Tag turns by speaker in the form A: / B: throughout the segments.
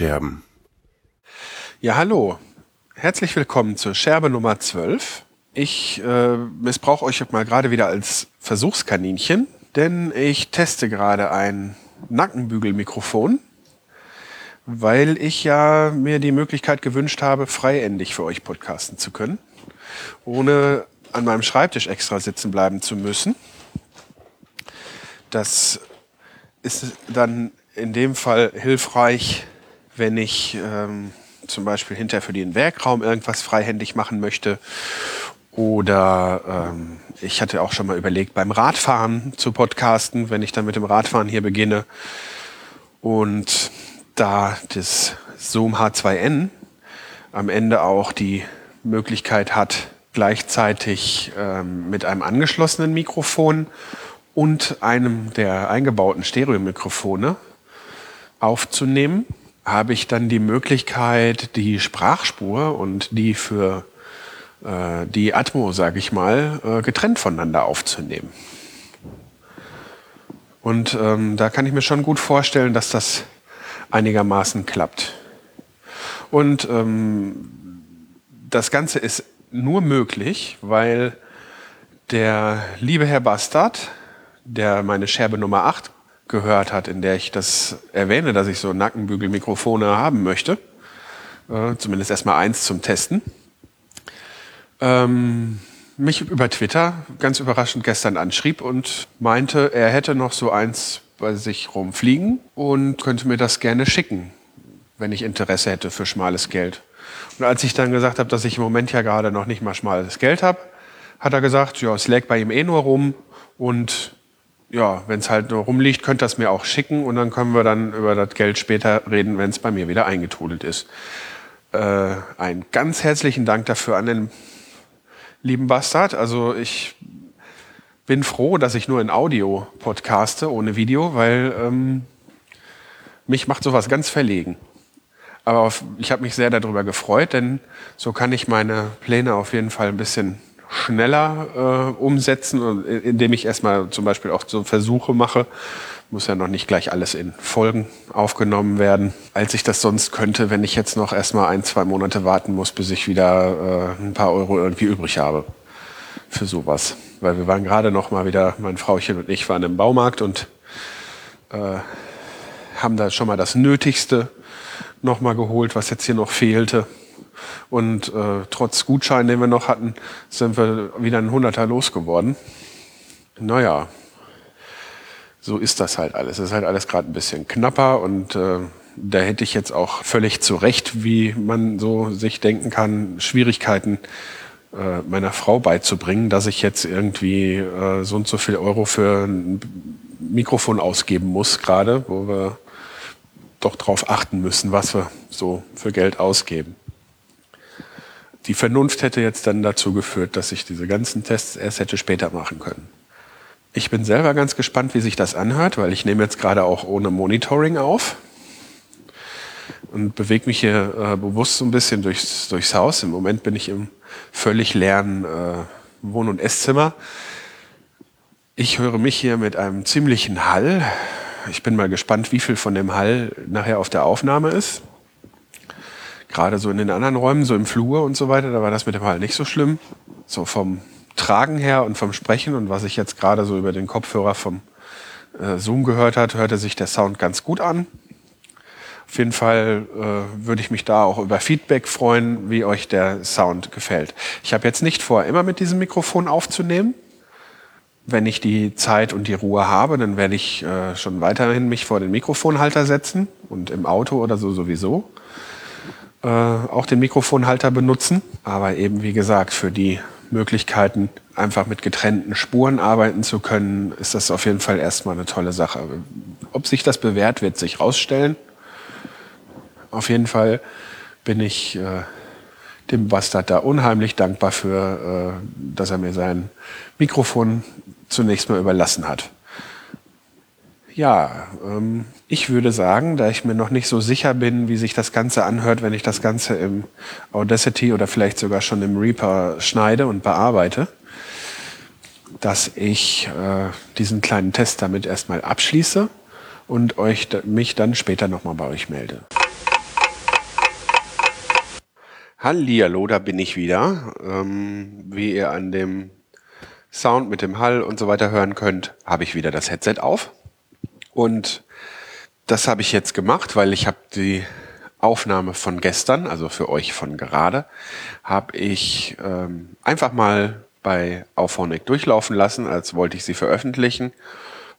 A: Die Tonscherben.
B: Ja, hallo. Herzlich willkommen zur Scherbe Nummer 12. Ich äh, missbrauche euch mal gerade wieder als Versuchskaninchen, denn ich teste gerade ein Nackenbügelmikrofon, weil ich ja mir die Möglichkeit gewünscht habe, freiendig für euch podcasten zu können, ohne an meinem Schreibtisch extra sitzen bleiben zu müssen. Das ist dann in dem Fall hilfreich, wenn ich ähm, zum Beispiel hinterher für den Werkraum irgendwas freihändig machen möchte. Oder ähm, ich hatte auch schon mal überlegt, beim Radfahren zu podcasten, wenn ich dann mit dem Radfahren hier beginne. Und da das Zoom H2N am Ende auch die Möglichkeit hat, gleichzeitig ähm, mit einem angeschlossenen Mikrofon und einem der eingebauten Stereomikrofone aufzunehmen, habe ich dann die Möglichkeit, die Sprachspur und die für äh, die Atmo, sage ich mal, äh, getrennt voneinander aufzunehmen. Und ähm, da kann ich mir schon gut vorstellen, dass das einigermaßen klappt. Und ähm, das Ganze ist nur möglich, weil der liebe Herr Bastard, der meine Scherbe Nummer 8 gehört hat, in der ich das erwähne, dass ich so Nackenbügelmikrofone haben möchte. Äh, zumindest erstmal eins zum Testen. Ähm, mich über Twitter ganz überraschend gestern anschrieb und meinte, er hätte noch so eins bei sich rumfliegen und könnte mir das gerne schicken, wenn ich Interesse hätte für schmales Geld. Und als ich dann gesagt habe, dass ich im Moment ja gerade noch nicht mal schmales Geld habe, hat er gesagt, ja, es lag bei ihm eh nur rum und ja, wenn es halt nur rumliegt, könnt ihr es mir auch schicken und dann können wir dann über das Geld später reden, wenn es bei mir wieder eingetrudelt ist. Äh, einen ganz herzlichen Dank dafür an den lieben Bastard. Also ich bin froh, dass ich nur in Audio podcaste, ohne Video, weil ähm, mich macht sowas ganz verlegen. Aber auf, ich habe mich sehr darüber gefreut, denn so kann ich meine Pläne auf jeden Fall ein bisschen schneller äh, umsetzen, indem ich erstmal zum Beispiel auch so Versuche mache. Muss ja noch nicht gleich alles in Folgen aufgenommen werden, als ich das sonst könnte, wenn ich jetzt noch erstmal ein, zwei Monate warten muss, bis ich wieder äh, ein paar Euro irgendwie übrig habe für sowas. Weil wir waren gerade noch mal wieder, mein Frauchen und ich waren im Baumarkt und äh, haben da schon mal das Nötigste noch mal geholt, was jetzt hier noch fehlte. Und äh, trotz Gutschein, den wir noch hatten, sind wir wieder ein Hunderter losgeworden. Naja, so ist das halt alles. Es ist halt alles gerade ein bisschen knapper und äh, da hätte ich jetzt auch völlig zu Recht, wie man so sich denken kann, Schwierigkeiten äh, meiner Frau beizubringen, dass ich jetzt irgendwie äh, so und so viel Euro für ein Mikrofon ausgeben muss, gerade, wo wir doch darauf achten müssen, was wir so für Geld ausgeben die Vernunft hätte jetzt dann dazu geführt, dass ich diese ganzen Tests erst hätte später machen können. Ich bin selber ganz gespannt, wie sich das anhört, weil ich nehme jetzt gerade auch ohne Monitoring auf und bewege mich hier äh, bewusst so ein bisschen durchs, durchs Haus. Im Moment bin ich im völlig leeren äh, Wohn- und Esszimmer. Ich höre mich hier mit einem ziemlichen Hall. Ich bin mal gespannt, wie viel von dem Hall nachher auf der Aufnahme ist. Gerade so in den anderen Räumen, so im Flur und so weiter, da war das mit dem Hall nicht so schlimm. So vom Tragen her und vom Sprechen und was ich jetzt gerade so über den Kopfhörer vom äh, Zoom gehört hat, hörte sich der Sound ganz gut an. Auf jeden Fall äh, würde ich mich da auch über Feedback freuen, wie euch der Sound gefällt. Ich habe jetzt nicht vor, immer mit diesem Mikrofon aufzunehmen. Wenn ich die Zeit und die Ruhe habe, dann werde ich äh, schon weiterhin mich vor den Mikrofonhalter setzen und im Auto oder so sowieso äh, auch den Mikrofonhalter benutzen. Aber eben, wie gesagt, für die Möglichkeiten, einfach mit getrennten Spuren arbeiten zu können, ist das auf jeden Fall erstmal eine tolle Sache. Ob sich das bewährt, wird sich rausstellen. Auf jeden Fall bin ich äh, dem Bastard da unheimlich dankbar für, äh, dass er mir sein Mikrofon zunächst mal überlassen hat. Ja, ähm, ich würde sagen, da ich mir noch nicht so sicher bin, wie sich das Ganze anhört, wenn ich das Ganze im Audacity oder vielleicht sogar schon im Reaper schneide und bearbeite, dass ich äh, diesen kleinen Test damit erstmal abschließe und euch, mich dann später nochmal bei euch melde. Hallihallo, da bin ich wieder. Ähm, wie ihr an dem Sound mit dem Hall und so weiter hören könnt, habe ich wieder das Headset auf. Und das habe ich jetzt gemacht, weil ich habe die Aufnahme von gestern, also für euch von gerade, habe ich ähm, einfach mal bei Auphonic durchlaufen lassen, als wollte ich sie veröffentlichen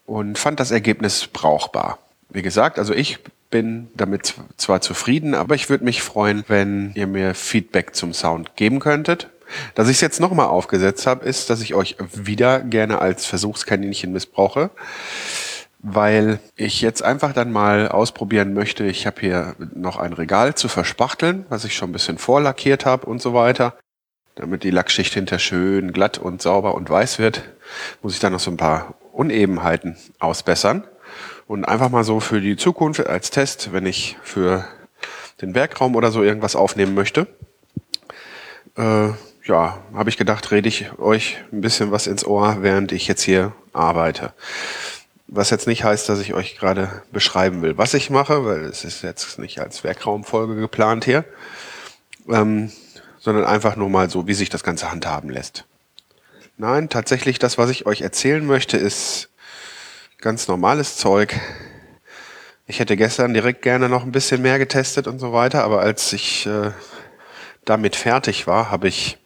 B: und fand das Ergebnis brauchbar. Wie gesagt, also ich bin damit zwar zufrieden, aber ich würde mich freuen, wenn ihr mir Feedback zum Sound geben könntet. Dass ich es jetzt nochmal aufgesetzt habe, ist, dass ich euch wieder gerne als Versuchskaninchen missbrauche, weil ich jetzt einfach dann mal ausprobieren möchte. Ich habe hier noch ein Regal zu verspachteln, was ich schon ein bisschen vorlackiert habe und so weiter. Damit die Lackschicht hinter schön glatt und sauber und weiß wird, muss ich dann noch so ein paar Unebenheiten ausbessern. Und einfach mal so für die Zukunft als Test, wenn ich für den Werkraum oder so irgendwas aufnehmen möchte. Äh, ja, habe ich gedacht, rede ich euch ein bisschen was ins Ohr, während ich jetzt hier arbeite. Was jetzt nicht heißt, dass ich euch gerade beschreiben will, was ich mache, weil es ist jetzt nicht als Werkraumfolge geplant hier, ähm, sondern einfach nur mal so, wie sich das Ganze handhaben lässt. Nein, tatsächlich das, was ich euch erzählen möchte, ist ganz normales Zeug. Ich hätte gestern direkt gerne noch ein bisschen mehr getestet und so weiter, aber als ich äh, damit fertig war, habe ich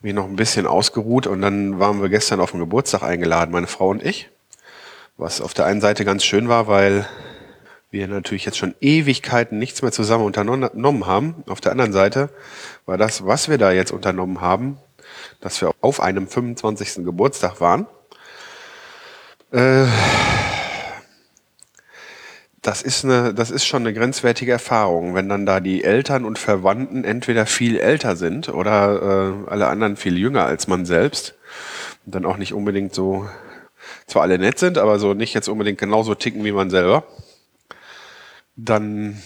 B: mich noch ein bisschen ausgeruht und dann waren wir gestern auf den Geburtstag eingeladen, meine Frau und ich. Was auf der einen Seite ganz schön war, weil wir natürlich jetzt schon Ewigkeiten nichts mehr zusammen unternommen haben. Auf der anderen Seite war das, was wir da jetzt unternommen haben, dass wir auf einem 25. Geburtstag waren äh, das ist, eine, das ist schon eine grenzwertige Erfahrung, wenn dann da die Eltern und Verwandten entweder viel älter sind oder äh, alle anderen viel jünger als man selbst und dann auch nicht unbedingt so, zwar alle nett sind, aber so nicht jetzt unbedingt genauso ticken wie man selber, dann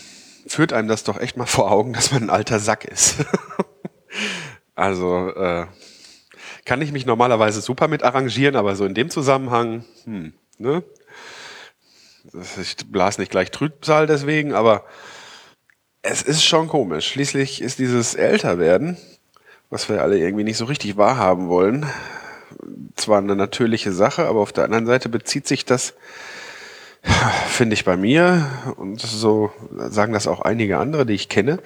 B: führt einem das doch echt mal vor Augen, dass man ein alter Sack ist. also äh, kann ich mich normalerweise super mit arrangieren, aber so in dem Zusammenhang, hm, ne? Ich blas nicht gleich Trübsal deswegen, aber es ist schon komisch. Schließlich ist dieses Älterwerden, was wir alle irgendwie nicht so richtig wahrhaben wollen, zwar eine natürliche Sache, aber auf der anderen Seite bezieht sich das, finde ich bei mir, und so sagen das auch einige andere, die ich kenne,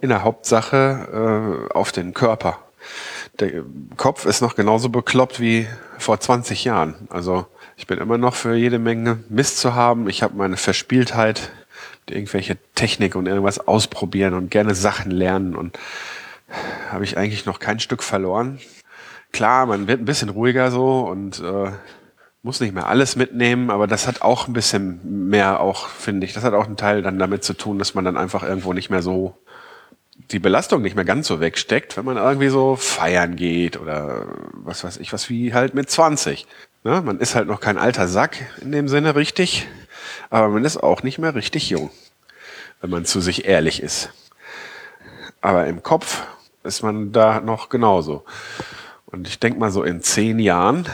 B: in der Hauptsache äh, auf den Körper der Kopf ist noch genauso bekloppt wie vor 20 Jahren. Also ich bin immer noch für jede Menge Mist zu haben. Ich habe meine Verspieltheit, irgendwelche Technik und irgendwas ausprobieren und gerne Sachen lernen und habe ich eigentlich noch kein Stück verloren. Klar, man wird ein bisschen ruhiger so und äh, muss nicht mehr alles mitnehmen, aber das hat auch ein bisschen mehr auch, finde ich, das hat auch einen Teil dann damit zu tun, dass man dann einfach irgendwo nicht mehr so die Belastung nicht mehr ganz so wegsteckt, wenn man irgendwie so feiern geht oder was weiß ich, was wie halt mit 20. Ne? Man ist halt noch kein alter Sack in dem Sinne richtig, aber man ist auch nicht mehr richtig jung, wenn man zu sich ehrlich ist. Aber im Kopf ist man da noch genauso. Und ich denke mal so in zehn Jahren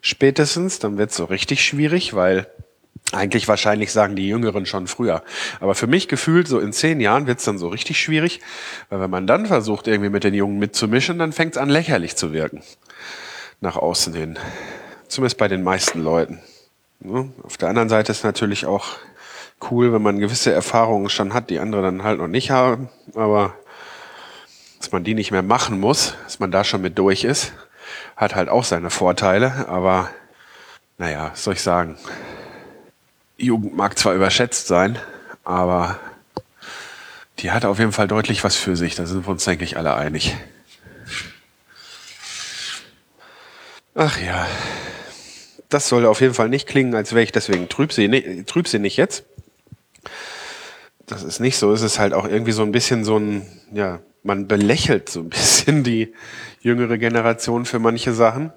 B: spätestens, dann wird es so richtig schwierig, weil eigentlich wahrscheinlich sagen die Jüngeren schon früher. Aber für mich gefühlt, so in zehn Jahren wird's dann so richtig schwierig, weil wenn man dann versucht, irgendwie mit den Jungen mitzumischen, dann fängt's an lächerlich zu wirken. Nach außen hin. Zumindest bei den meisten Leuten. Ne? Auf der anderen Seite ist natürlich auch cool, wenn man gewisse Erfahrungen schon hat, die andere dann halt noch nicht haben. Aber dass man die nicht mehr machen muss, dass man da schon mit durch ist, hat halt auch seine Vorteile. Aber naja, was soll ich sagen? Jugend mag zwar überschätzt sein, aber die hat auf jeden Fall deutlich was für sich. Da sind wir uns, denke ich, alle einig. Ach ja, das soll auf jeden Fall nicht klingen, als wäre ich deswegen trübsinnig, trübsinnig jetzt. Das ist nicht so. Es ist halt auch irgendwie so ein bisschen so ein, ja, man belächelt so ein bisschen die jüngere Generation für manche Sachen.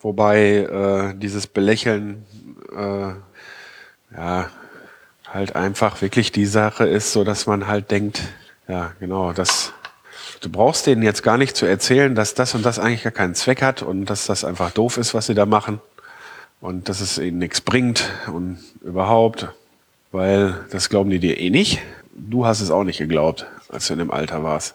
B: Wobei äh, dieses Belächeln äh, ja, halt einfach wirklich die Sache ist, so dass man halt denkt, ja, genau, das, du brauchst denen jetzt gar nicht zu erzählen, dass das und das eigentlich gar keinen Zweck hat und dass das einfach doof ist, was sie da machen. und dass es ihnen nichts bringt und überhaupt, weil das glauben die dir eh nicht. Du hast es auch nicht geglaubt, als du in dem Alter warst.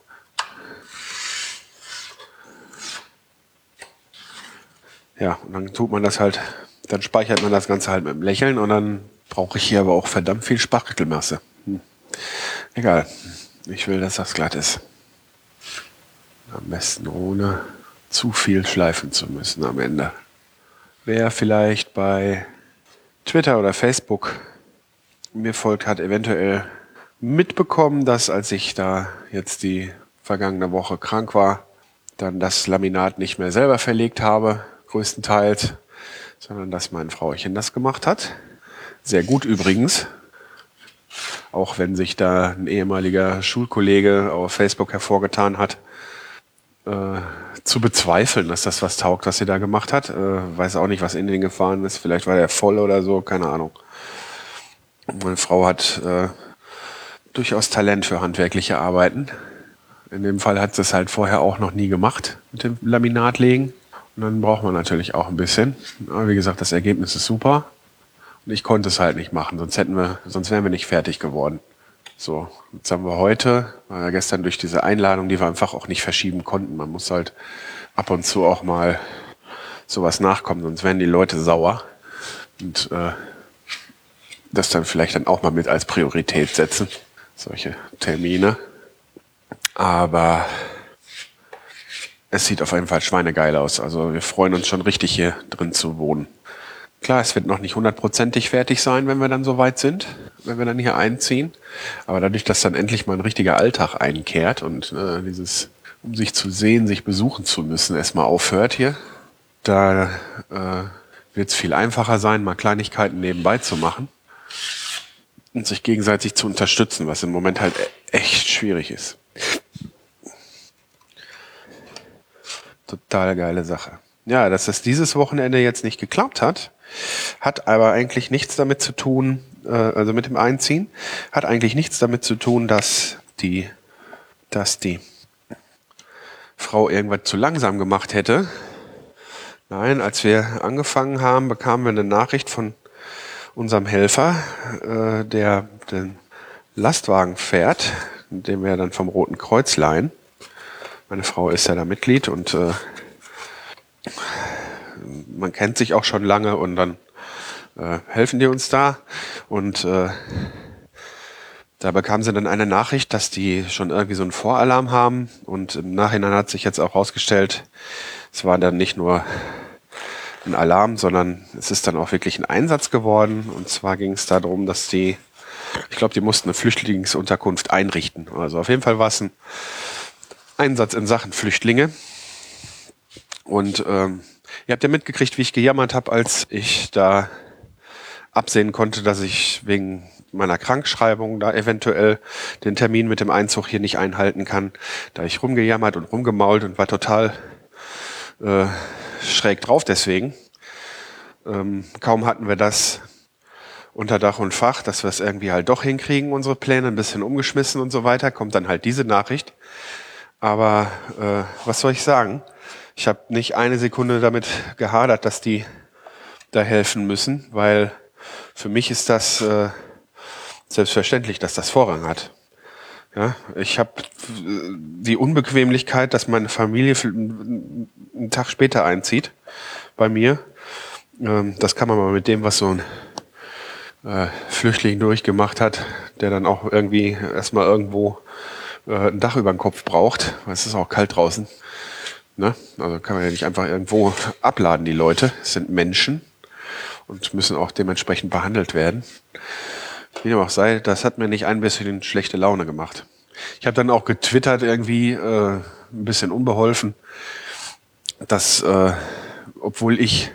B: Ja, und dann tut man das halt, dann speichert man das Ganze halt mit dem Lächeln und dann brauche ich hier aber auch verdammt viel Spachtelmasse. Hm. Egal. Ich will, dass das glatt ist. Am besten ohne zu viel schleifen zu müssen am Ende. Wer vielleicht bei Twitter oder Facebook mir folgt, hat eventuell mitbekommen, dass als ich da jetzt die vergangene Woche krank war, dann das Laminat nicht mehr selber verlegt habe, größtenteils, sondern dass mein Frauchen das gemacht hat. Sehr gut übrigens. Auch wenn sich da ein ehemaliger Schulkollege auf Facebook hervorgetan hat, äh, zu bezweifeln, dass das was taugt, was sie da gemacht hat. Äh, weiß auch nicht, was in den gefahren ist. Vielleicht war der voll oder so, keine Ahnung. Meine Frau hat äh, durchaus Talent für handwerkliche Arbeiten. In dem Fall hat sie es halt vorher auch noch nie gemacht mit dem Laminatlegen. Und dann braucht man natürlich auch ein bisschen. Aber wie gesagt, das Ergebnis ist super. Und ich konnte es halt nicht machen, sonst hätten wir, sonst wären wir nicht fertig geworden. So, jetzt haben wir heute, war ja gestern durch diese Einladung, die wir einfach auch nicht verschieben konnten. Man muss halt ab und zu auch mal sowas nachkommen, sonst werden die Leute sauer. Und äh, das dann vielleicht dann auch mal mit als Priorität setzen, solche Termine. Aber es sieht auf jeden Fall schweinegeil aus. Also wir freuen uns schon richtig hier drin zu wohnen. Klar, es wird noch nicht hundertprozentig fertig sein, wenn wir dann so weit sind, wenn wir dann hier einziehen. Aber dadurch, dass dann endlich mal ein richtiger Alltag einkehrt und äh, dieses, um sich zu sehen, sich besuchen zu müssen, erstmal aufhört hier, da äh, wird es viel einfacher sein, mal Kleinigkeiten nebenbei zu machen und sich gegenseitig zu unterstützen, was im Moment halt e-, echt schwierig ist. Total geile Sache. Ja, dass das dieses Wochenende jetzt nicht geklappt hat, hat aber eigentlich nichts damit zu tun, äh, also mit dem Einziehen, hat eigentlich nichts damit zu tun, dass die, dass die Frau irgendwas zu langsam gemacht hätte. Nein, als wir angefangen haben, bekamen wir eine Nachricht von unserem Helfer, äh, der den Lastwagen fährt, den wir dann vom Roten Kreuz leihen. Meine Frau ist ja da Mitglied und äh, man kennt sich auch schon lange und dann äh, helfen die uns da. Und äh, da bekam sie dann eine Nachricht, dass die schon irgendwie so einen Voralarm haben. Und im Nachhinein hat sich jetzt auch herausgestellt, es war dann nicht nur ein Alarm, sondern es ist dann auch wirklich ein Einsatz geworden. Und zwar ging es darum, dass die, ich glaube, die mussten eine Flüchtlingsunterkunft einrichten. Also auf jeden Fall war es ein Einsatz in Sachen Flüchtlinge. Und ähm, ihr habt ja mitgekriegt, wie ich gejammert habe, als ich da absehen konnte, dass ich wegen meiner Krankschreibung da eventuell den Termin mit dem Einzug hier nicht einhalten kann. Da ich rumgejammert und rumgemault und war total äh, schräg drauf deswegen. Ähm, kaum hatten wir das unter Dach und Fach, dass wir es irgendwie halt doch hinkriegen, unsere Pläne ein bisschen umgeschmissen und so weiter, kommt dann halt diese Nachricht. Aber äh, was soll ich sagen? Ich habe nicht eine Sekunde damit gehadert, dass die da helfen müssen, weil für mich ist das äh, selbstverständlich, dass das Vorrang hat. Ja, ich habe äh, die Unbequemlichkeit, dass meine Familie einen Tag später einzieht bei mir. Ähm, das kann man mal mit dem, was so ein äh, Flüchtling durchgemacht hat, der dann auch irgendwie erstmal irgendwo äh, ein Dach über den Kopf braucht, weil es ist auch kalt draußen. Ne? Also kann man ja nicht einfach irgendwo abladen, die Leute. Es sind Menschen und müssen auch dementsprechend behandelt werden. Wie dem auch sei, das hat mir nicht ein bisschen schlechte Laune gemacht. Ich habe dann auch getwittert irgendwie, äh, ein bisschen unbeholfen, dass äh, obwohl ich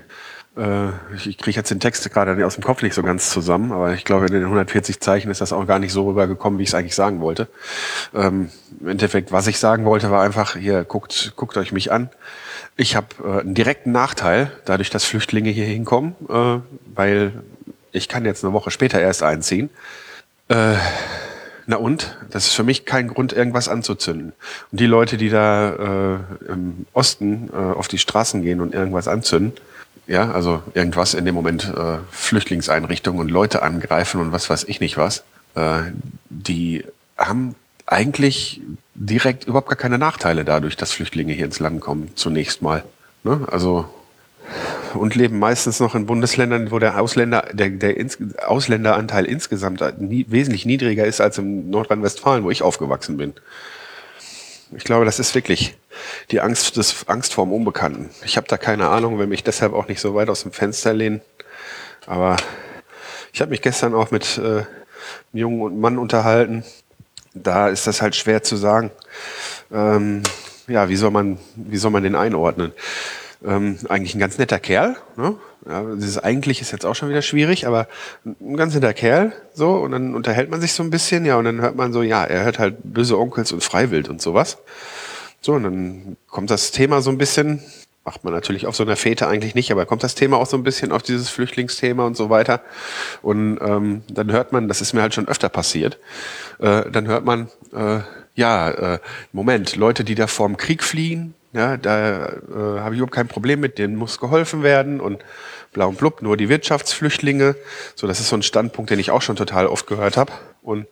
B: ich, ich kriege jetzt den Text gerade aus dem Kopf nicht so ganz zusammen, aber ich glaube, in den 140 Zeichen ist das auch gar nicht so rübergekommen, wie ich es eigentlich sagen wollte. Ähm, Im Endeffekt, was ich sagen wollte, war einfach, hier, guckt, guckt euch mich an. Ich habe äh, einen direkten Nachteil, dadurch, dass Flüchtlinge hier hinkommen, äh, weil ich kann jetzt eine Woche später erst einziehen. Äh, na und? Das ist für mich kein Grund, irgendwas anzuzünden. Und die Leute, die da äh, im Osten äh, auf die Straßen gehen und irgendwas anzünden, ja, also irgendwas in dem Moment äh, Flüchtlingseinrichtungen und Leute angreifen und was weiß ich nicht was, äh, die haben eigentlich direkt überhaupt gar keine Nachteile dadurch, dass Flüchtlinge hier ins Land kommen, zunächst mal. Ne? Also und leben meistens noch in Bundesländern, wo der Ausländer, der, der ins, Ausländeranteil insgesamt nie, wesentlich niedriger ist als in Nordrhein-Westfalen, wo ich aufgewachsen bin. Ich glaube, das ist wirklich die Angst, des, Angst vorm Unbekannten. Ich habe da keine Ahnung, will mich deshalb auch nicht so weit aus dem Fenster lehnen. Aber ich habe mich gestern auch mit äh, einem jungen Mann unterhalten. Da ist das halt schwer zu sagen. Ähm, ja, wie soll man, wie soll man den einordnen? Ähm, eigentlich ein ganz netter Kerl. Ne? Ja, dieses eigentlich ist jetzt auch schon wieder schwierig, aber ein ganz netter Kerl. So und dann unterhält man sich so ein bisschen, ja, und dann hört man so, ja, er hört halt böse Onkels und Freiwild und sowas. So und dann kommt das Thema so ein bisschen, macht man natürlich auf so einer Fete eigentlich nicht, aber kommt das Thema auch so ein bisschen auf dieses Flüchtlingsthema und so weiter. Und ähm, dann hört man, das ist mir halt schon öfter passiert, äh, dann hört man, äh, ja, äh, Moment, Leute, die da vorm Krieg fliehen, ja, da äh, habe ich überhaupt kein Problem mit, denen muss geholfen werden und blau und blub, nur die Wirtschaftsflüchtlinge. So, das ist so ein Standpunkt, den ich auch schon total oft gehört habe. Und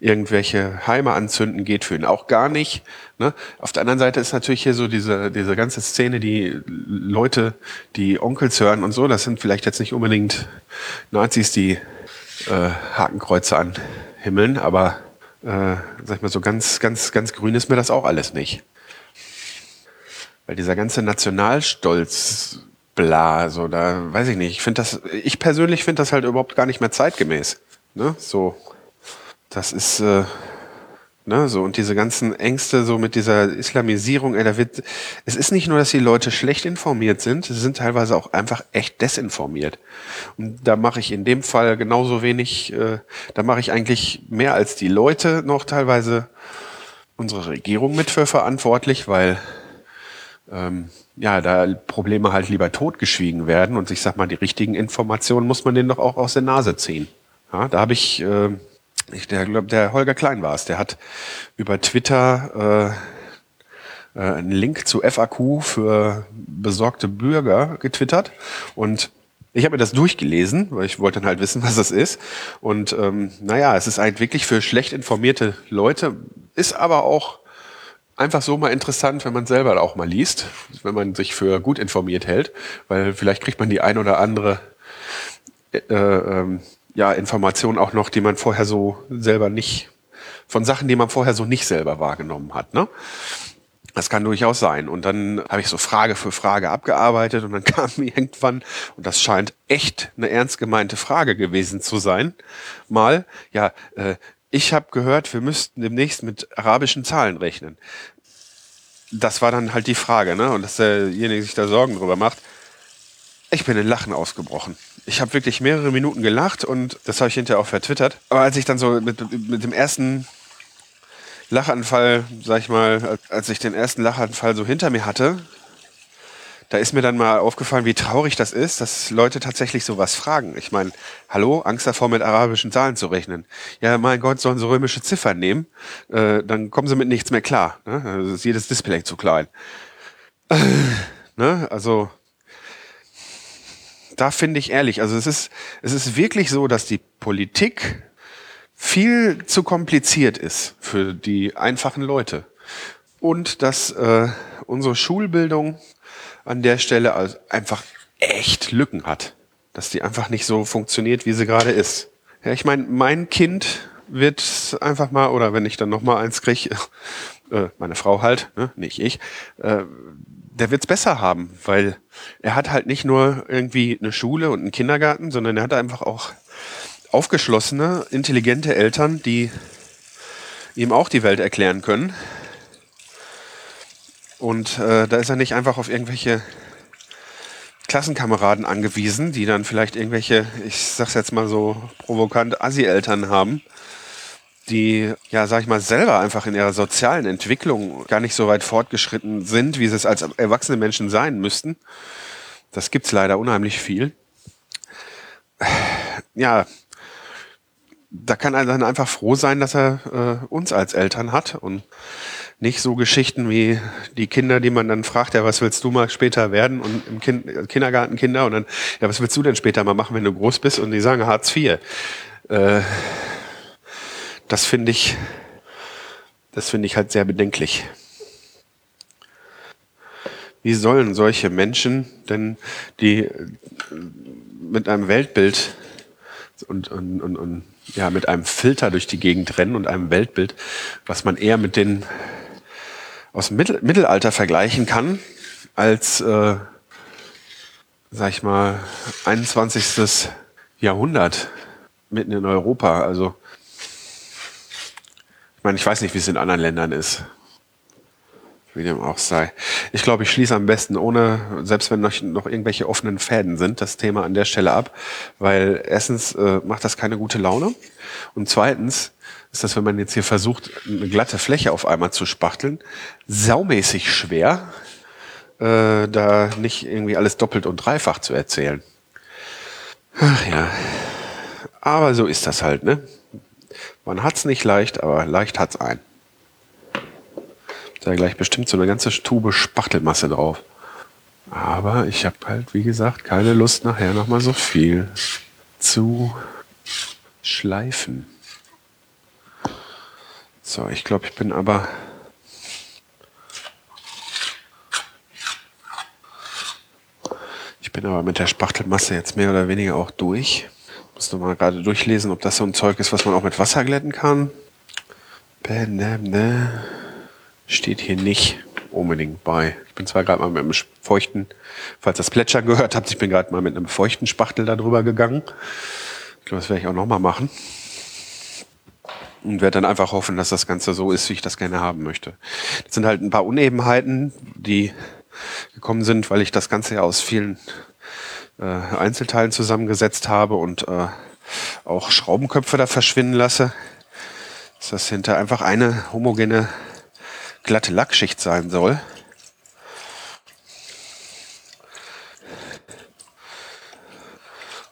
B: irgendwelche Heime anzünden geht für ihn auch gar nicht. Ne? Auf der anderen Seite ist natürlich hier so diese, diese ganze Szene, die Leute, die Onkels hören und so, das sind vielleicht jetzt nicht unbedingt Nazis, die äh, Hakenkreuze anhimmeln, aber äh, sag ich mal so ganz, ganz, ganz grün ist mir das auch alles nicht. Weil dieser ganze Nationalstolz, bla, so, da weiß ich nicht. Ich finde das, ich persönlich finde das halt überhaupt gar nicht mehr zeitgemäß. Ne? So, das ist, äh, ne, so, und diese ganzen Ängste, so mit dieser Islamisierung, ey, da wird, es ist nicht nur, dass die Leute schlecht informiert sind, sie sind teilweise auch einfach echt desinformiert. Und da mache ich in dem Fall genauso wenig, äh, da mache ich eigentlich mehr als die Leute noch teilweise unsere Regierung mit für verantwortlich, weil ähm, ja, da Probleme halt lieber totgeschwiegen werden und ich sag mal, die richtigen Informationen muss man denen doch auch aus der Nase ziehen. Ja, da habe ich, äh, ich der, glaub, der Holger Klein war es, der hat über Twitter äh, äh, einen Link zu FAQ für besorgte Bürger getwittert und ich habe mir das durchgelesen, weil ich wollte dann halt wissen, was das ist. Und ähm, naja, es ist halt wirklich für schlecht informierte Leute, ist aber auch einfach so mal interessant, wenn man selber auch mal liest, wenn man sich für gut informiert hält, weil vielleicht kriegt man die ein oder andere äh, ähm, ja, Information auch noch, die man vorher so selber nicht, von Sachen, die man vorher so nicht selber wahrgenommen hat. Ne? Das kann durchaus sein. Und dann habe ich so Frage für Frage abgearbeitet und dann kam irgendwann, und das scheint echt eine ernst gemeinte Frage gewesen zu sein, mal, ja, äh, ich habe gehört, wir müssten demnächst mit arabischen Zahlen rechnen. Das war dann halt die Frage, ne? Und dass derjenige sich da Sorgen drüber macht. Ich bin in Lachen ausgebrochen. Ich habe wirklich mehrere Minuten gelacht und das habe ich hinterher auch vertwittert. Aber als ich dann so mit, mit dem ersten Lachanfall, sag ich mal, als ich den ersten Lachanfall so hinter mir hatte, da ist mir dann mal aufgefallen, wie traurig das ist, dass Leute tatsächlich sowas fragen. Ich meine, hallo, Angst davor, mit arabischen Zahlen zu rechnen. Ja, mein Gott, sollen sie römische Ziffern nehmen? Äh, dann kommen sie mit nichts mehr klar. Ne? Also ist jedes Display zu klein. Ne? Also da finde ich ehrlich, also es ist, es ist wirklich so, dass die Politik viel zu kompliziert ist für die einfachen Leute. Und dass äh, unsere Schulbildung an der Stelle also einfach echt Lücken hat. Dass die einfach nicht so funktioniert, wie sie gerade ist. Ja, ich meine, mein Kind wird einfach mal, oder wenn ich dann noch mal eins kriege, äh, meine Frau halt, ne, nicht ich, äh, der wird's besser haben, weil er hat halt nicht nur irgendwie eine Schule und einen Kindergarten, sondern er hat einfach auch aufgeschlossene, intelligente Eltern, die ihm auch die Welt erklären können und äh, da ist er nicht einfach auf irgendwelche Klassenkameraden angewiesen, die dann vielleicht irgendwelche, ich sag's jetzt mal so provokant, Assi-Eltern haben, die, ja, sag ich mal, selber einfach in ihrer sozialen Entwicklung gar nicht so weit fortgeschritten sind, wie sie es als erwachsene Menschen sein müssten. Das gibt's leider unheimlich viel. Ja, da kann er dann einfach froh sein, dass er äh, uns als Eltern hat und nicht so Geschichten wie die Kinder, die man dann fragt, ja, was willst du mal später werden? Und im kind, Kindergarten Kinder und dann, ja, was willst du denn später mal machen, wenn du groß bist? Und die sagen Hartz IV. Äh, das finde ich, das finde ich halt sehr bedenklich. Wie sollen solche Menschen denn, die mit einem Weltbild und, und, und, und ja, mit einem Filter durch die Gegend rennen und einem Weltbild, was man eher mit den aus dem Mittel Mittelalter vergleichen kann, als, äh, sag ich mal, 21. Jahrhundert mitten in Europa. Also, ich meine, ich weiß nicht, wie es in anderen Ländern ist. Wie dem auch sei. Ich glaube, ich schließe am besten ohne, selbst wenn noch, noch irgendwelche offenen Fäden sind, das Thema an der Stelle ab, weil erstens äh, macht das keine gute Laune und zweitens ist das, wenn man jetzt hier versucht, eine glatte Fläche auf einmal zu spachteln, saumäßig schwer, äh, da nicht irgendwie alles doppelt und dreifach zu erzählen. Ach ja, aber so ist das halt, ne? Man hat's nicht leicht, aber leicht hat's ein. Da gleich bestimmt so eine ganze Tube Spachtelmasse drauf. Aber ich habe halt, wie gesagt, keine Lust nachher nochmal so viel zu schleifen. So, ich glaube, ich bin aber ich bin aber mit der Spachtelmasse jetzt mehr oder weniger auch durch. Muss noch mal gerade durchlesen, ob das so ein Zeug ist, was man auch mit Wasser glätten kann. Steht hier nicht unbedingt bei. Ich bin zwar gerade mal mit einem feuchten, falls das Plätschern gehört habt, ich bin gerade mal mit einem feuchten Spachtel da drüber gegangen. Ich glaube, das werde ich auch noch mal machen. Und werde dann einfach hoffen, dass das Ganze so ist, wie ich das gerne haben möchte. Das sind halt ein paar Unebenheiten, die gekommen sind, weil ich das Ganze ja aus vielen äh, Einzelteilen zusammengesetzt habe und äh, auch Schraubenköpfe da verschwinden lasse. Dass das hinter einfach eine homogene glatte Lackschicht sein soll.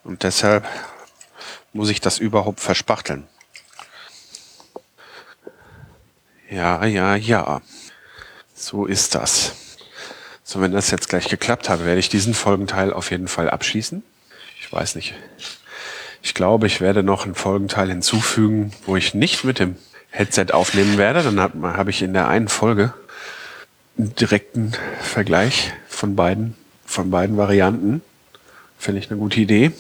B: Und deshalb muss ich das überhaupt verspachteln. Ja, ja, ja. So ist das. So, wenn das jetzt gleich geklappt hat, werde ich diesen Folgenteil auf jeden Fall abschließen. Ich weiß nicht. Ich glaube, ich werde noch einen Folgenteil hinzufügen, wo ich nicht mit dem Headset aufnehmen werde. Dann habe hab ich in der einen Folge einen direkten Vergleich von beiden, von beiden Varianten. Finde ich eine gute Idee.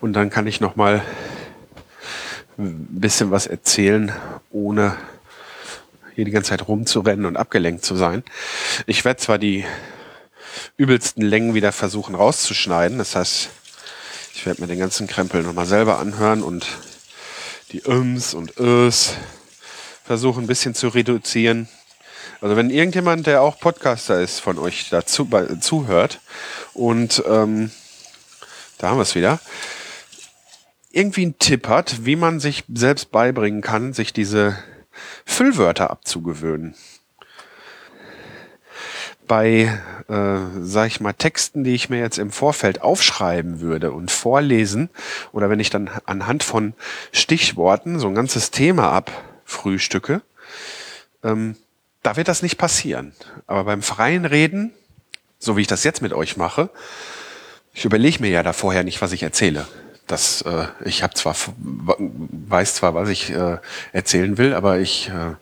B: Und dann kann ich noch mal ein bisschen was erzählen, ohne hier die ganze Zeit rumzurennen und abgelenkt zu sein. Ich werde zwar die übelsten Längen wieder versuchen rauszuschneiden. Das heißt, ich werde mir den ganzen Krempel nochmal selber anhören und die Ums und Ös versuchen ein bisschen zu reduzieren. Also wenn irgendjemand, der auch Podcaster ist, von euch dazu bei, zuhört und ähm, da haben wir es wieder, irgendwie einen Tipp hat, wie man sich selbst beibringen kann, sich diese Füllwörter abzugewöhnen. Bei, äh, sag ich mal, Texten, die ich mir jetzt im Vorfeld aufschreiben würde und vorlesen, oder wenn ich dann anhand von Stichworten so ein ganzes Thema abfrühstücke, ähm, da wird das nicht passieren. Aber beim freien Reden, so wie ich das jetzt mit euch mache, ich überlege mir ja da vorher nicht, was ich erzähle das, äh, ich habe zwar weiß zwar, was ich äh, erzählen will, aber ich äh,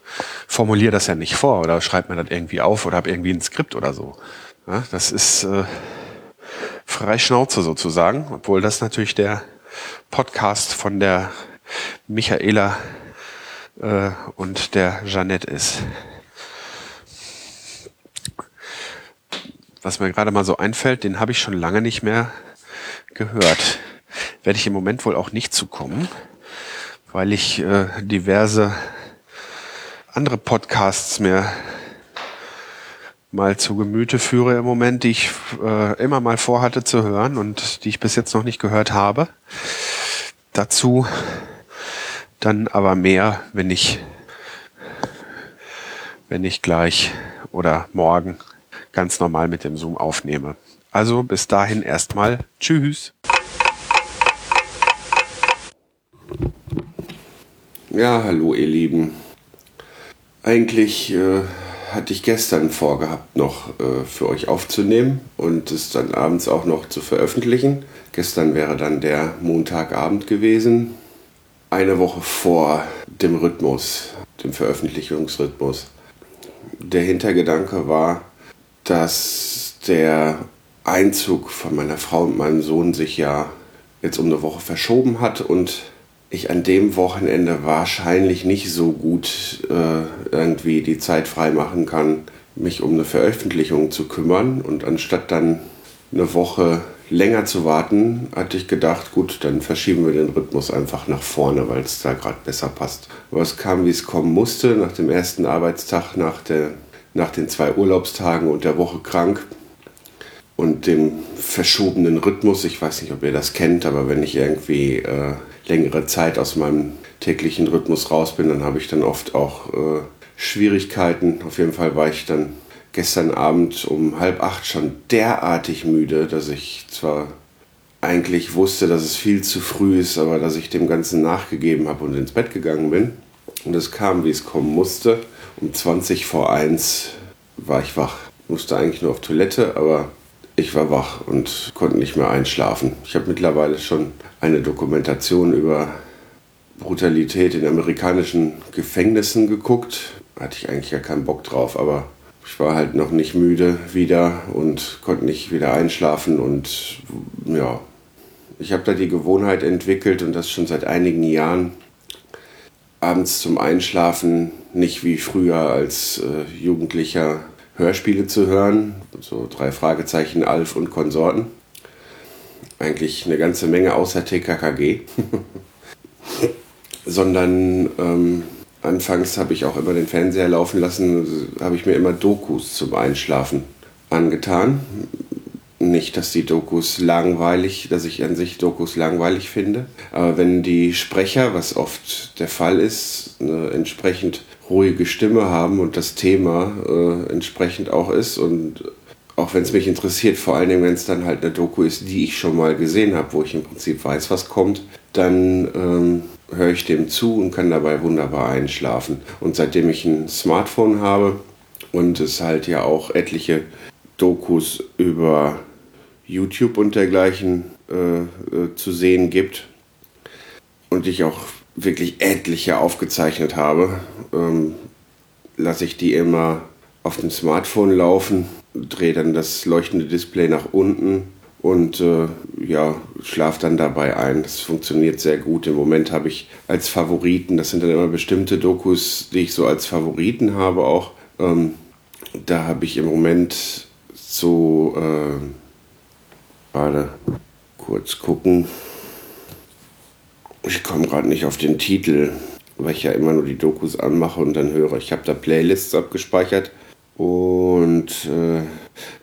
B: formuliere das ja nicht vor oder schreibe mir das irgendwie auf oder habe irgendwie ein Skript oder so. Ja, das ist äh, frei Schnauze sozusagen, obwohl das natürlich der Podcast von der Michaela äh, und der Jeannette ist. Was mir gerade mal so einfällt, den habe ich schon lange nicht mehr gehört werde ich im Moment wohl auch nicht zukommen, weil ich äh, diverse andere Podcasts mir mal zu Gemüte führe im Moment, die ich äh, immer mal vorhatte zu hören und die ich bis jetzt noch nicht gehört habe. Dazu dann aber mehr, wenn ich, wenn ich gleich oder morgen ganz normal mit dem Zoom aufnehme. Also bis dahin erstmal Tschüss. Ja, hallo ihr Lieben. Eigentlich äh, hatte ich gestern vorgehabt, noch äh, für euch aufzunehmen und es dann abends auch noch zu veröffentlichen. Gestern wäre dann der Montagabend gewesen. Eine Woche vor dem Rhythmus, dem Veröffentlichungsrhythmus. Der Hintergedanke war, dass der Einzug von meiner Frau und meinem Sohn sich ja jetzt um eine Woche verschoben hat und ich an dem Wochenende wahrscheinlich nicht so gut äh, irgendwie die Zeit freimachen kann, mich um eine Veröffentlichung zu kümmern. Und anstatt dann eine Woche länger zu warten, hatte ich gedacht, gut, dann verschieben wir den Rhythmus einfach nach vorne, weil es da gerade besser passt. Aber es kam, wie es kommen musste. Nach dem ersten Arbeitstag, nach, der, nach den zwei Urlaubstagen und der Woche krank und dem verschobenen Rhythmus. Ich weiß nicht, ob ihr das kennt, aber wenn ich irgendwie äh, längere Zeit aus meinem täglichen Rhythmus raus bin, dann habe ich dann oft auch äh, Schwierigkeiten. Auf jeden Fall war ich dann gestern Abend um halb acht schon derartig müde, dass ich zwar eigentlich wusste, dass es viel zu früh ist, aber dass ich dem Ganzen nachgegeben habe und ins Bett gegangen bin. Und es kam, wie es kommen musste. Um 20 vor 1 war ich wach. Musste eigentlich nur auf Toilette, aber ich war wach und konnte nicht mehr einschlafen. Ich habe mittlerweile schon eine Dokumentation über Brutalität in amerikanischen Gefängnissen geguckt. Hatte ich eigentlich ja keinen Bock drauf, aber ich war halt noch nicht müde wieder und konnte nicht wieder einschlafen und ja, ich habe da die Gewohnheit entwickelt und das schon seit einigen Jahren, abends zum Einschlafen nicht wie früher als äh, Jugendlicher Hörspiele zu hören, so drei Fragezeichen, Alf und Konsorten. Eigentlich eine ganze Menge außer TKKG. Sondern ähm, anfangs habe ich auch immer den Fernseher laufen lassen, habe ich mir immer Dokus zum Einschlafen angetan. Nicht, dass die Dokus langweilig, dass ich an sich Dokus langweilig finde, aber wenn die Sprecher, was oft der Fall ist, eine entsprechend ruhige Stimme haben und das Thema äh, entsprechend auch ist und auch wenn es mich interessiert, vor allen Dingen, wenn es dann halt eine Doku ist, die ich schon mal gesehen habe, wo ich im Prinzip weiß, was kommt, dann ähm, höre ich dem zu und kann dabei wunderbar einschlafen. Und seitdem ich ein Smartphone habe und es halt ja auch etliche Dokus über YouTube und dergleichen äh, äh, zu sehen gibt und ich auch wirklich etliche aufgezeichnet habe, ähm, lasse ich die immer auf dem Smartphone laufen, drehe dann das leuchtende Display nach unten und äh, ja, schlafe dann dabei ein. Das funktioniert sehr gut. Im Moment habe ich als Favoriten, das sind dann immer bestimmte Dokus, die ich so als Favoriten habe auch. Ähm, da habe ich im Moment so, äh, gerade kurz gucken, ich komme gerade nicht auf den Titel, weil ich ja immer nur die Dokus anmache und dann höre. Ich habe da Playlists abgespeichert und äh,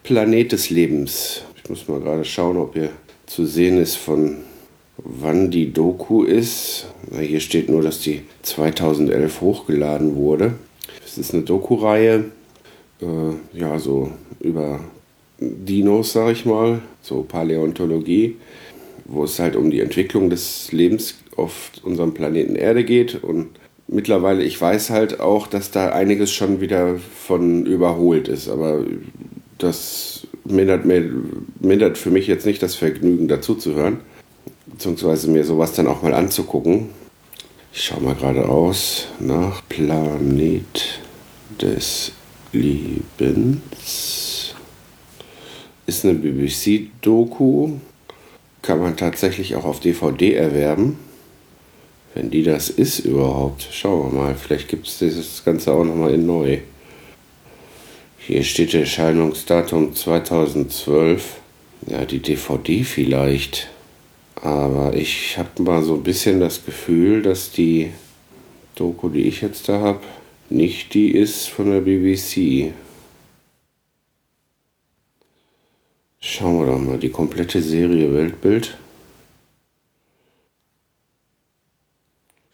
B: Planet des Lebens. Ich muss mal gerade schauen, ob hier zu sehen ist, von wann die Doku ist. Na, hier steht nur, dass die 2011 hochgeladen wurde. Es ist eine Doku-Reihe, äh, ja, so über Dinos, sag ich mal, so Paläontologie, wo es halt um die Entwicklung des Lebens auf unserem Planeten Erde geht. Und mittlerweile, ich weiß halt auch, dass da einiges schon wieder von überholt ist. Aber das mindert, mir, mindert für mich jetzt nicht das Vergnügen, dazu zu hören. Beziehungsweise mir sowas dann auch mal anzugucken. Ich schaue mal gerade aus nach Planet des Lebens. Ist eine BBC-Doku. Kann man tatsächlich auch auf DVD erwerben. Wenn die das ist überhaupt. Schauen wir mal. Vielleicht gibt es das Ganze auch nochmal in neu. Hier steht Erscheinungsdatum 2012. Ja, die DVD vielleicht. Aber ich habe mal so ein bisschen das Gefühl, dass die Doku, die ich jetzt da habe, nicht die ist von der BBC. Schauen wir doch mal, die komplette Serie Weltbild.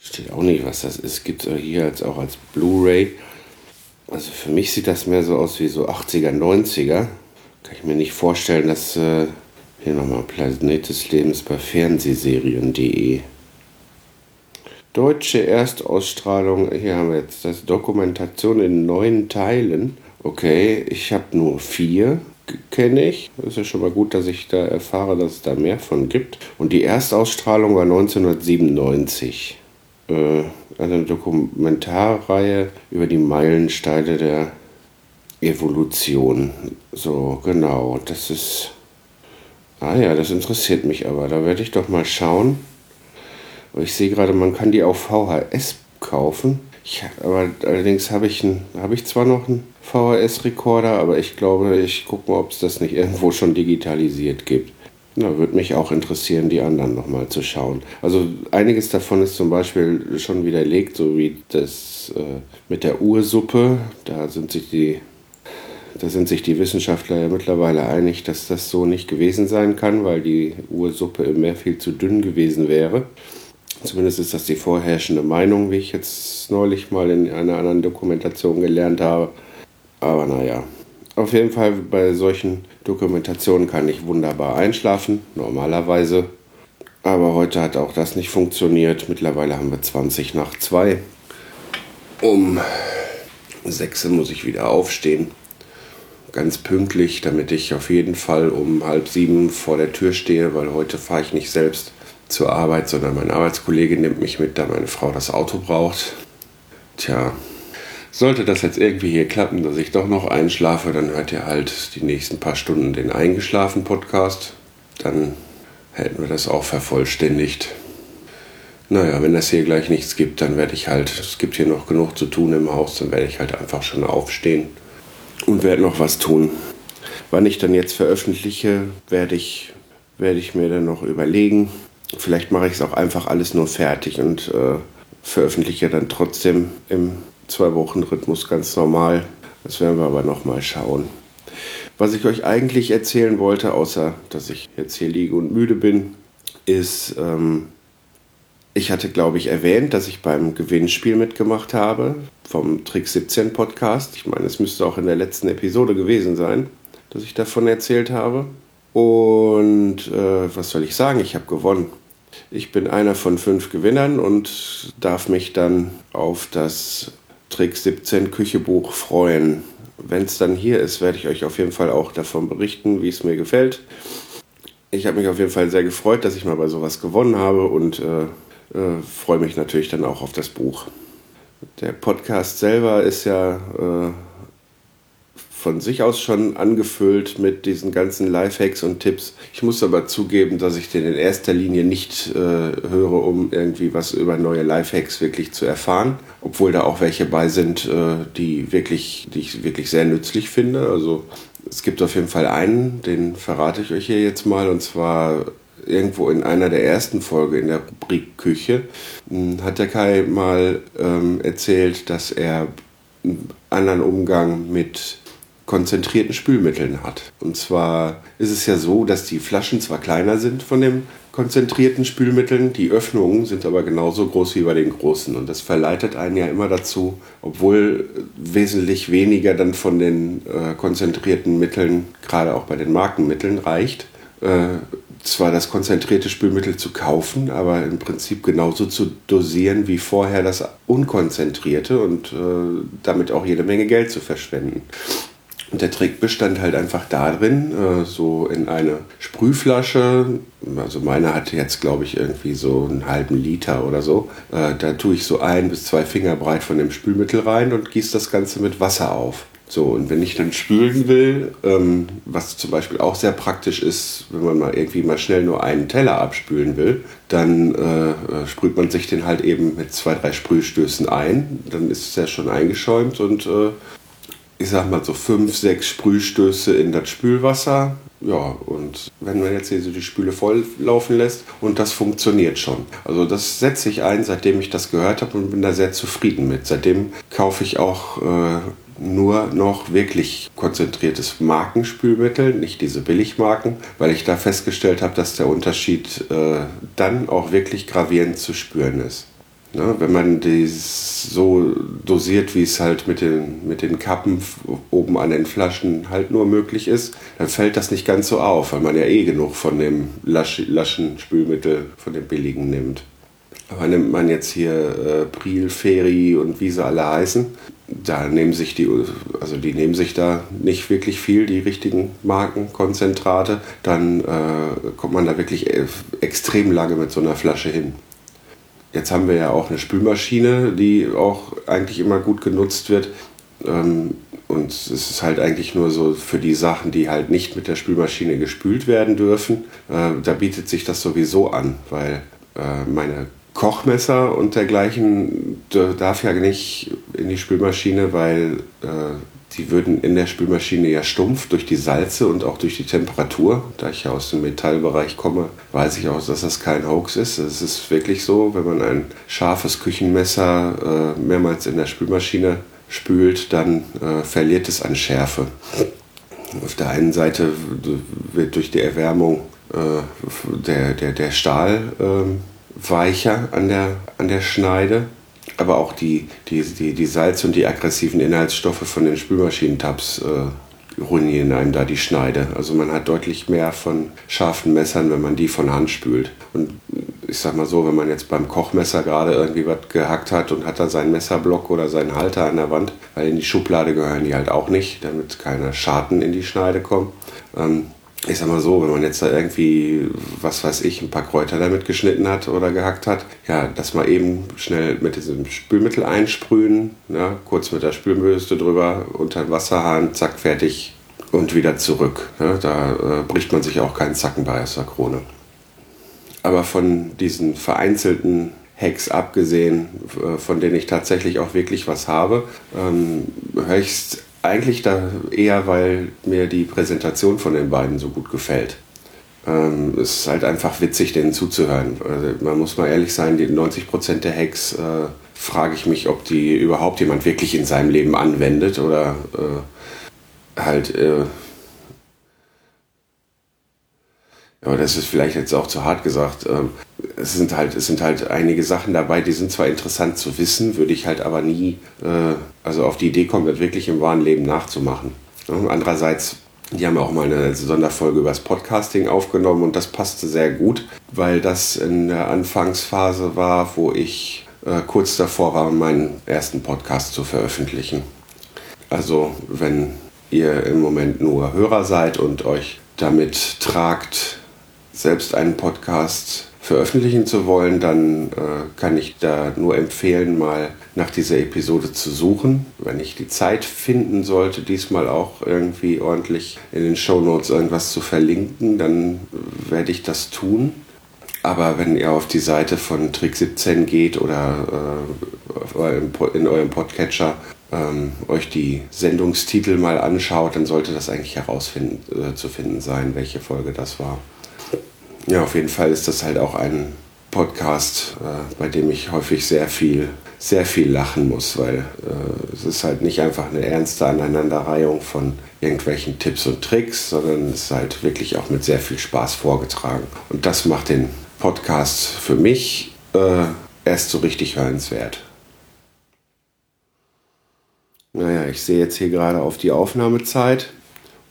B: Steht auch nicht, was das ist. Gibt es hier als auch als Blu-ray. Also für mich sieht das mehr so aus wie so 80er, 90er. Kann ich mir nicht vorstellen, dass äh, hier nochmal Planet des Lebens bei Fernsehserien.de. Deutsche Erstausstrahlung, hier haben wir jetzt das Dokumentation in neun Teilen. Okay, ich habe nur vier, kenne ich. Ist ja schon mal gut, dass ich da erfahre, dass es da mehr von gibt. Und die Erstausstrahlung war 1997. Äh, eine Dokumentarreihe über die Meilensteine der Evolution. So, genau, das ist. Ah ja, das interessiert mich aber. Da werde ich doch mal schauen. Ich sehe gerade, man kann die auf VHS kaufen. Ich, aber allerdings habe ich, hab ich zwar noch einen VHS-Rekorder, aber ich glaube, ich gucke mal, ob es das nicht irgendwo schon digitalisiert gibt. Na, würde mich auch interessieren, die anderen nochmal zu schauen. Also einiges davon ist zum Beispiel schon widerlegt, so wie das äh, mit der Ursuppe. Da sind sich die da sind sich die Wissenschaftler ja mittlerweile einig, dass das so nicht gewesen sein kann, weil die Ursuppe im Meer viel zu dünn gewesen wäre. Zumindest ist das die vorherrschende Meinung, wie ich jetzt neulich mal in einer anderen Dokumentation gelernt habe. Aber naja, auf jeden Fall bei solchen Dokumentationen kann ich wunderbar einschlafen, normalerweise. Aber heute hat auch das nicht funktioniert. Mittlerweile haben wir 20 nach 2. Um 6 muss ich wieder aufstehen. Ganz pünktlich, damit ich auf jeden Fall um halb sieben vor der Tür stehe, weil heute fahre ich nicht selbst zur Arbeit, sondern mein Arbeitskollege nimmt mich mit, da meine Frau das Auto braucht. Tja, sollte das jetzt irgendwie hier klappen, dass ich doch noch einschlafe, dann hört ihr halt die nächsten paar Stunden den Eingeschlafen-Podcast. Dann hätten wir das auch vervollständigt. Naja, wenn das hier gleich nichts gibt, dann werde ich halt, es gibt hier noch genug zu tun im Haus, dann werde ich halt einfach schon aufstehen und werde noch was tun. Wann ich dann jetzt veröffentliche, werde ich, werde ich mir dann noch überlegen. Vielleicht mache ich es auch einfach alles nur fertig und äh, veröffentliche dann trotzdem im Zwei-Wochen-Rhythmus ganz normal. Das werden wir aber noch mal schauen. Was ich euch eigentlich erzählen wollte, außer dass ich jetzt hier liege und müde bin, ist, ähm, ich hatte, glaube ich, erwähnt, dass ich beim Gewinnspiel mitgemacht habe vom Trick 17 Podcast. Ich meine, es müsste auch in der letzten Episode gewesen sein, dass ich davon erzählt habe. Und äh, was soll ich sagen? Ich habe gewonnen. Ich bin einer von fünf Gewinnern und darf mich dann auf das Trick 17 Küchebuch freuen. Wenn es dann hier ist, werde ich euch auf jeden Fall auch davon berichten, wie es mir gefällt. Ich habe mich auf jeden Fall sehr gefreut, dass ich mal bei sowas gewonnen habe und äh, äh, freue mich natürlich dann auch auf das Buch. Der Podcast selber ist ja äh, von sich aus schon angefüllt mit diesen ganzen Lifehacks und Tipps. Ich muss aber zugeben, dass ich den in erster Linie nicht äh, höre, um irgendwie was über neue Lifehacks wirklich zu erfahren, obwohl da auch welche bei sind, äh, die wirklich, die ich wirklich sehr nützlich finde. Also es gibt auf jeden Fall einen, den verrate ich euch hier jetzt mal, und zwar irgendwo in einer der ersten Folgen in der Rubrik Küche hm, hat der Kai mal ähm, erzählt, dass er einen anderen Umgang mit konzentrierten Spülmitteln hat. Und zwar ist es ja so, dass die Flaschen zwar kleiner sind von den konzentrierten Spülmitteln, die Öffnungen sind aber genauso groß wie bei den großen. Und das verleitet einen ja immer dazu, obwohl wesentlich weniger dann von den äh, konzentrierten Mitteln, gerade auch bei den Markenmitteln, reicht, äh, zwar das konzentrierte Spülmittel zu kaufen, aber im Prinzip genauso zu dosieren wie vorher das unkonzentrierte und äh, damit auch jede Menge Geld zu verschwenden. Und der Trick bestand halt einfach darin, äh, so in eine Sprühflasche, also meine hatte jetzt glaube ich irgendwie so einen halben Liter oder so, äh, da tue ich so ein bis zwei Finger breit von dem Spülmittel rein und gieße das Ganze mit Wasser auf. So, und wenn ich dann spülen will, ähm, was zum Beispiel auch sehr praktisch ist, wenn man mal irgendwie mal schnell nur einen Teller abspülen will, dann äh, äh sprüht man sich den halt eben mit zwei, drei Sprühstößen ein. Dann ist es ja schon eingeschäumt und äh, ich sag mal so fünf, sechs Sprühstöße in das Spülwasser. Ja, und wenn man jetzt hier so die Spüle voll laufen lässt und das funktioniert schon. Also das setze ich ein, seitdem ich das gehört habe und bin da sehr zufrieden mit. Seitdem kaufe ich auch äh, nur noch wirklich konzentriertes Markenspülmittel, nicht diese Billigmarken, weil ich da festgestellt habe, dass der Unterschied äh, dann auch wirklich gravierend zu spüren ist. Ne, wenn man dies so dosiert, wie es halt mit den, mit den Kappen oben an den Flaschen halt nur möglich ist, dann fällt das nicht ganz so auf, weil man ja eh genug von dem laschen Spülmittel, von dem billigen nimmt. Aber nimmt man jetzt hier äh, Priel, Feri und wie sie alle heißen, da nehmen sich die, also die nehmen sich da nicht wirklich viel, die richtigen Markenkonzentrate, dann äh, kommt man da wirklich e-, extrem lange mit so einer Flasche hin. Jetzt haben wir ja auch eine Spülmaschine, die auch eigentlich immer gut genutzt wird. Ähm, und es ist halt eigentlich nur so für die Sachen, die halt nicht mit der Spülmaschine gespült werden dürfen. Äh, da bietet sich das sowieso an, weil äh, meine Kochmesser und dergleichen darf ja nicht in die Spülmaschine, weil äh, die würden in der Spülmaschine ja stumpf durch die Salze und auch durch die Temperatur. Da ich ja aus dem Metallbereich komme, weiß ich auch, dass das kein Hoax ist. Es ist wirklich so, wenn man ein scharfes Küchenmesser äh, mehrmals in der Spülmaschine spült, dann äh, verliert es an Schärfe. Auf der einen Seite wird durch die Erwärmung äh, der, der, der Stahl ähm, weicher an der, an der Schneide, aber auch die, die, die, die Salz- und die aggressiven Inhaltsstoffe von den Spülmaschinentabs äh, ruinieren einem da die Schneide. Also man hat deutlich mehr von scharfen Messern, wenn man die von Hand spült. Und ich sag mal so, wenn man jetzt beim Kochmesser gerade irgendwie was gehackt hat und hat da seinen Messerblock oder seinen Halter an der Wand, weil in die Schublade gehören die halt auch nicht, damit keine Scharten in die Schneide kommen. Ähm, ich sag mal so, wenn man jetzt da irgendwie, was weiß ich, ein paar Kräuter damit geschnitten hat oder gehackt hat, ja, das mal eben schnell mit diesem Spülmittel einsprühen, ne, kurz mit der Spülbürste drüber, unter den Wasserhahn, zack, fertig und wieder zurück. Ne, da äh, bricht man sich auch keinen Zacken bei aus der Krone. Aber von diesen vereinzelten Hacks abgesehen, äh, von denen ich tatsächlich auch wirklich was habe, ähm, höchst eigentlich da eher, weil mir die Präsentation von den beiden so gut gefällt. Ähm, es ist halt einfach witzig, denen zuzuhören. Also man muss mal ehrlich sein, die 90% der Hacks äh, frage ich mich, ob die überhaupt jemand wirklich in seinem Leben anwendet oder äh, halt äh, aber das ist vielleicht jetzt auch zu hart gesagt. Ähm, es sind halt, es sind halt einige Sachen dabei, die sind zwar interessant zu wissen, würde ich halt aber nie, äh, also auf die Idee kommen, das wirklich im wahren Leben nachzumachen. Andererseits, die haben auch mal eine Sonderfolge über das Podcasting aufgenommen und das passte sehr gut, weil das in der Anfangsphase war, wo ich äh, kurz davor war, meinen ersten Podcast zu veröffentlichen. Also wenn ihr im Moment nur Hörer seid und euch damit tragt, selbst einen Podcast veröffentlichen zu wollen, dann äh, kann ich da nur empfehlen, mal nach dieser Episode zu suchen. Wenn ich die Zeit finden sollte, diesmal auch irgendwie ordentlich in den Show Notes irgendwas zu verlinken, dann werde ich das tun. Aber wenn ihr auf die Seite von Trick 17 geht oder äh, in eurem Podcatcher ähm, euch die Sendungstitel mal anschaut, dann sollte das eigentlich herausfinden äh, zu finden sein, welche Folge das war. Ja, auf jeden Fall ist das halt auch ein Podcast, äh, bei dem ich häufig sehr viel, sehr viel lachen muss, weil äh, es ist halt nicht einfach eine ernste Aneinanderreihung von irgendwelchen Tipps und Tricks, sondern es ist halt wirklich auch mit sehr viel Spaß vorgetragen. Und das macht den Podcast für mich äh, erst so richtig hörenswert. Naja, ich sehe jetzt hier gerade auf die Aufnahmezeit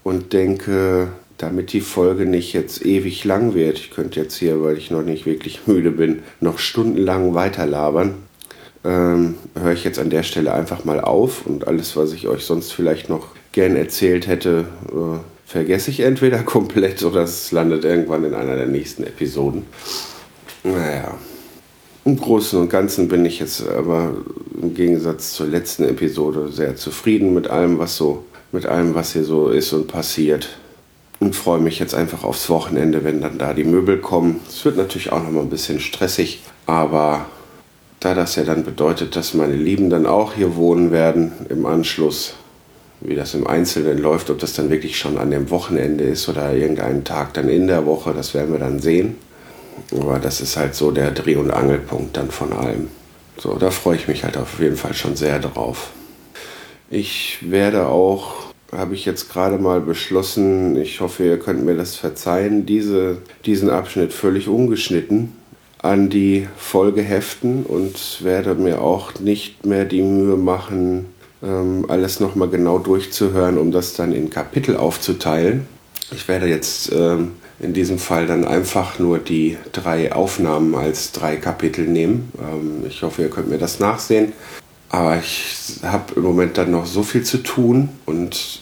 B: und denke, damit die Folge nicht jetzt ewig lang wird, ich könnte jetzt hier, weil ich noch nicht wirklich müde bin, noch stundenlang weiterlabern, ähm, höre ich jetzt an der Stelle einfach mal auf und alles, was ich euch sonst vielleicht noch gern erzählt hätte, äh, vergesse ich entweder komplett oder es landet irgendwann in einer der nächsten Episoden. Naja, im Großen und Ganzen bin ich jetzt aber im Gegensatz zur letzten Episode sehr zufrieden mit allem, was so, mit allem, was hier so ist und passiert und freue mich jetzt einfach aufs Wochenende, wenn dann da die Möbel kommen. Es wird natürlich auch noch mal ein bisschen stressig, aber da das ja dann bedeutet, dass meine Lieben dann auch hier wohnen werden im Anschluss, wie das im Einzelnen läuft, ob das dann wirklich schon an dem Wochenende ist oder irgendeinen Tag dann in der Woche, das werden wir dann sehen. Aber das ist halt so der Dreh- und Angelpunkt dann von allem. So, da freue ich mich halt auf jeden Fall schon sehr drauf. Ich werde auch habe ich jetzt gerade mal beschlossen, ich hoffe, ihr könnt mir das verzeihen, diese, diesen Abschnitt völlig ungeschnitten an die Folge heften und werde mir auch nicht mehr die Mühe machen, ähm, alles nochmal genau durchzuhören, um das dann in Kapitel aufzuteilen. Ich werde jetzt ähm, in diesem Fall dann einfach nur die drei Aufnahmen als drei Kapitel nehmen. Ähm, ich hoffe, ihr könnt mir das nachsehen. Aber ich habe im Moment dann noch so viel zu tun und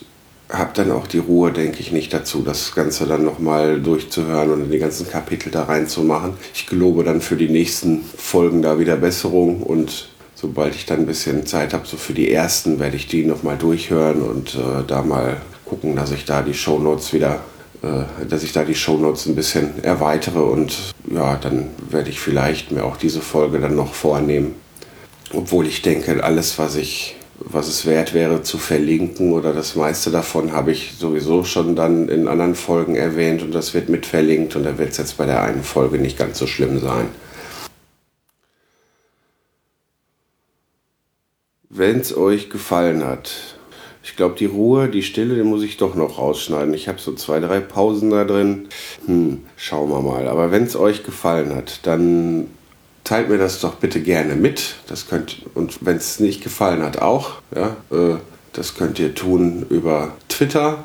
B: habe dann auch die Ruhe, denke ich, nicht dazu, das Ganze dann nochmal durchzuhören und die ganzen Kapitel da reinzumachen. Ich gelobe dann für die nächsten Folgen da wieder Besserung und sobald ich dann ein bisschen Zeit habe, so für die ersten, werde ich die nochmal durchhören und äh, da mal gucken, dass ich da die Shownotes wieder, äh, dass ich da die Shownotes ein bisschen erweitere und ja, dann werde ich vielleicht mir auch diese Folge dann noch vornehmen. Obwohl ich denke, alles, was ich was es wert wäre zu verlinken oder das meiste davon habe ich sowieso schon dann in anderen Folgen erwähnt und das wird mit verlinkt und da wird es jetzt bei der einen Folge nicht ganz so schlimm sein. Wenn es euch gefallen hat, ich glaube, die Ruhe, die Stille, die muss ich doch noch rausschneiden. Ich habe so zwei, drei Pausen da drin. Hm, schauen wir mal. Aber wenn es euch gefallen hat, dann teilt mir das doch bitte gerne mit. Das könnt, und wenn es nicht gefallen hat, auch. Ja, äh, das könnt ihr tun über Twitter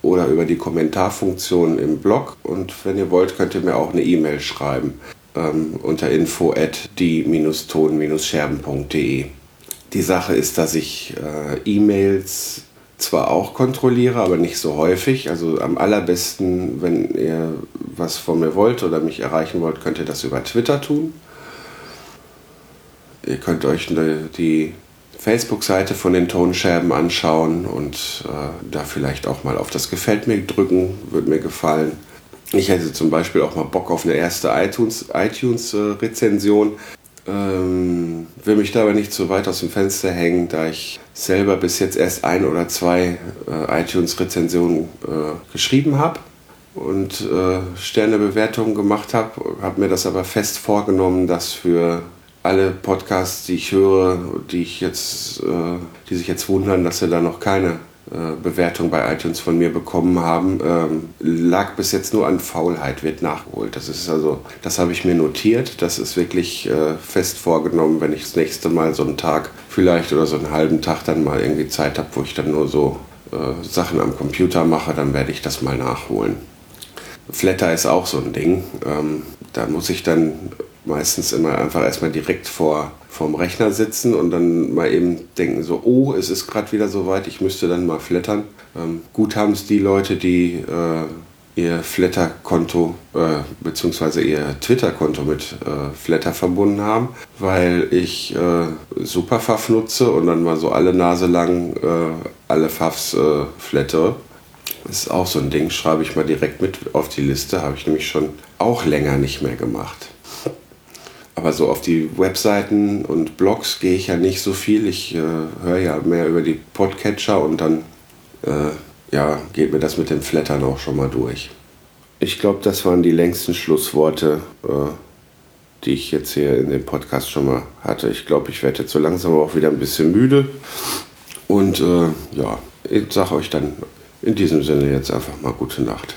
B: oder über die Kommentarfunktion im Blog. Und wenn ihr wollt, könnt ihr mir auch eine E-Mail schreiben ähm, unter info at die-ton-scherben.de. Die Sache ist, dass ich äh, E-Mails zwar auch kontrolliere, aber nicht so häufig. Also am allerbesten, wenn ihr was von mir wollt oder mich erreichen wollt, könnt ihr das über Twitter tun. Ihr könnt euch die Facebook-Seite von den Tonscherben anschauen und äh, da vielleicht auch mal auf das Gefällt mir drücken, würde mir gefallen. Ich hätte zum Beispiel auch mal Bock auf eine erste iTunes-Rezension. iTunes, ähm, will mich da aber nicht zu weit aus dem Fenster hängen, da ich selber bis jetzt erst ein oder zwei äh, iTunes-Rezensionen äh, geschrieben habe und äh, Sternebewertungen gemacht habe, habe mir das aber fest vorgenommen, das für alle Podcasts, die ich höre, die ich jetzt, äh, die sich jetzt wundern, dass sie da noch keine äh, Bewertung bei iTunes von mir bekommen haben, ähm, lag bis jetzt nur an Faulheit, wird nachgeholt. Das ist also, das habe ich mir notiert. Das ist wirklich äh, fest vorgenommen, wenn ich das nächste Mal so einen Tag vielleicht oder so einen halben Tag dann mal irgendwie Zeit habe, wo ich dann nur so äh, Sachen am Computer mache, dann werde ich das mal nachholen. Flatter ist auch so ein Ding. Ähm, da muss ich dann meistens immer einfach erstmal direkt vor vorm Rechner sitzen und dann mal eben denken so, oh, es ist gerade wieder soweit, ich müsste dann mal flattern. Ähm, gut haben es die Leute, die äh, ihr Flatter-Konto äh, bzw. ihr Twitter-Konto mit äh, Flatter verbunden haben, weil ich äh, Superfuff nutze und dann mal so alle Nase lang äh, alle Fuffs äh, flattere. Das ist auch so ein Ding, schreibe ich mal direkt mit auf die Liste, habe ich nämlich schon auch länger nicht mehr gemacht. Aber so auf die Webseiten und Blogs gehe ich ja nicht so viel. Ich äh, höre ja mehr über die Podcatcher und dann äh, ja, geht mir das mit dem Flattern auch schon mal durch. Ich glaube, das waren die längsten Schlussworte, äh, die ich jetzt hier in dem Podcast schon mal hatte. Ich glaube, ich werde jetzt so langsam auch wieder ein bisschen müde. Und äh, ja, ich sage euch dann in diesem Sinne jetzt einfach mal gute Nacht.